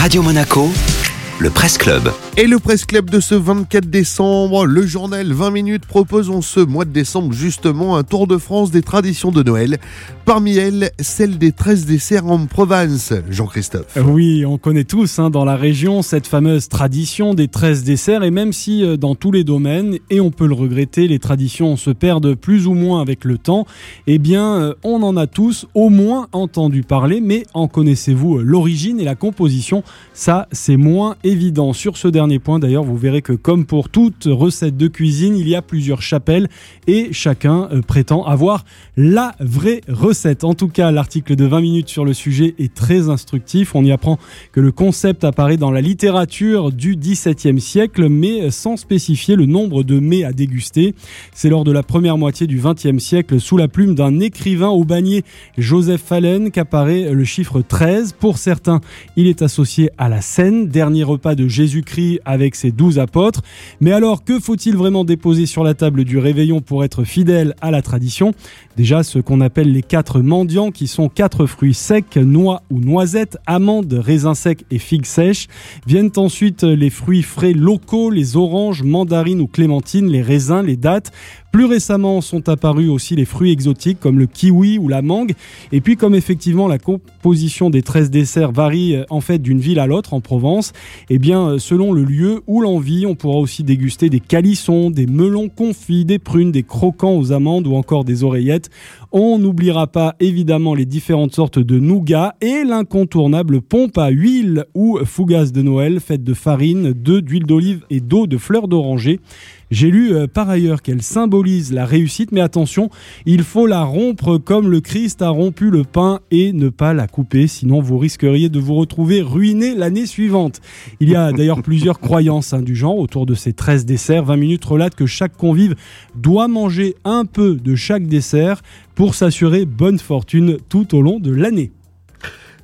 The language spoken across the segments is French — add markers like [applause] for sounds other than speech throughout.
Radio Monaco, le Presse Club. Et le Presse Club de ce 24 décembre, le journal 20 minutes propose en ce mois de décembre justement un tour de France des traditions de Noël. Parmi elles, celle des 13 desserts en Provence. Jean-Christophe. Oui, on connaît tous hein, dans la région cette fameuse tradition des 13 desserts et même si euh, dans tous les domaines, et on peut le regretter, les traditions se perdent plus ou moins avec le temps, eh bien euh, on en a tous au moins entendu parler, mais en connaissez-vous euh, l'origine et la composition? Ça, c'est moins évident. Sur ce dernier point, d'ailleurs, vous verrez que comme pour toute recette de cuisine, il y a plusieurs chapelles et chacun euh, prétend avoir la vraie recette. En tout cas, l'article de 20 minutes sur le sujet est très instructif. On y apprend que le concept apparaît dans la littérature du XVIIe siècle, mais sans spécifier le nombre de mets à déguster. C'est lors de la première moitié du XXe siècle, sous la plume d'un écrivain au bagné, Joseph Fallen, qu'apparaît le chiffre 13. Pour certains, il est associé à la Seine, dernier repas de Jésus-Christ avec ses douze apôtres. Mais alors, que faut-il vraiment déposer sur la table du réveillon pour être fidèle à la tradition? Déjà, ce qu'on appelle les quatre mendiants, qui sont quatre fruits secs, noix ou noisettes, amandes, raisins secs et figues sèches. Viennent ensuite les fruits frais locaux, les oranges, mandarines ou clémentines, les raisins, les dattes. Plus récemment sont apparus aussi les fruits exotiques comme le kiwi ou la mangue. Et puis comme effectivement la composition des 13 desserts varie euh, en fait d'une ville à l'autre en Provence, eh bien euh, selon le lieu ou l'envie, on pourra aussi déguster des calissons, des melons confits, des prunes, des croquants aux amandes ou encore des oreillettes. On n'oubliera pas évidemment les différentes sortes de nougat et l'incontournable pompe à huile ou fougasse de Noël faite de farine, d'œufs, d'huile d'olive et d'eau de fleurs d'oranger. J'ai lu euh, par ailleurs qu'elle symbolise la réussite, mais attention, il faut la rompre comme le Christ a rompu le pain et ne pas la couper, sinon vous risqueriez de vous retrouver ruiné l'année suivante. Il y a d'ailleurs [laughs] plusieurs croyances hein, du genre autour de ces 13 desserts. 20 minutes relate que chaque convive doit manger un peu de chaque dessert pour s'assurer bonne fortune tout au long de l'année.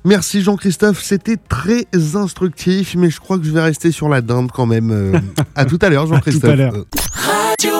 Merci Jean-Christophe, c'était très instructif, mais je crois que je vais rester sur la dinde quand même. Euh, [laughs] à tout à l'heure Jean-Christophe. À tout à l'heure.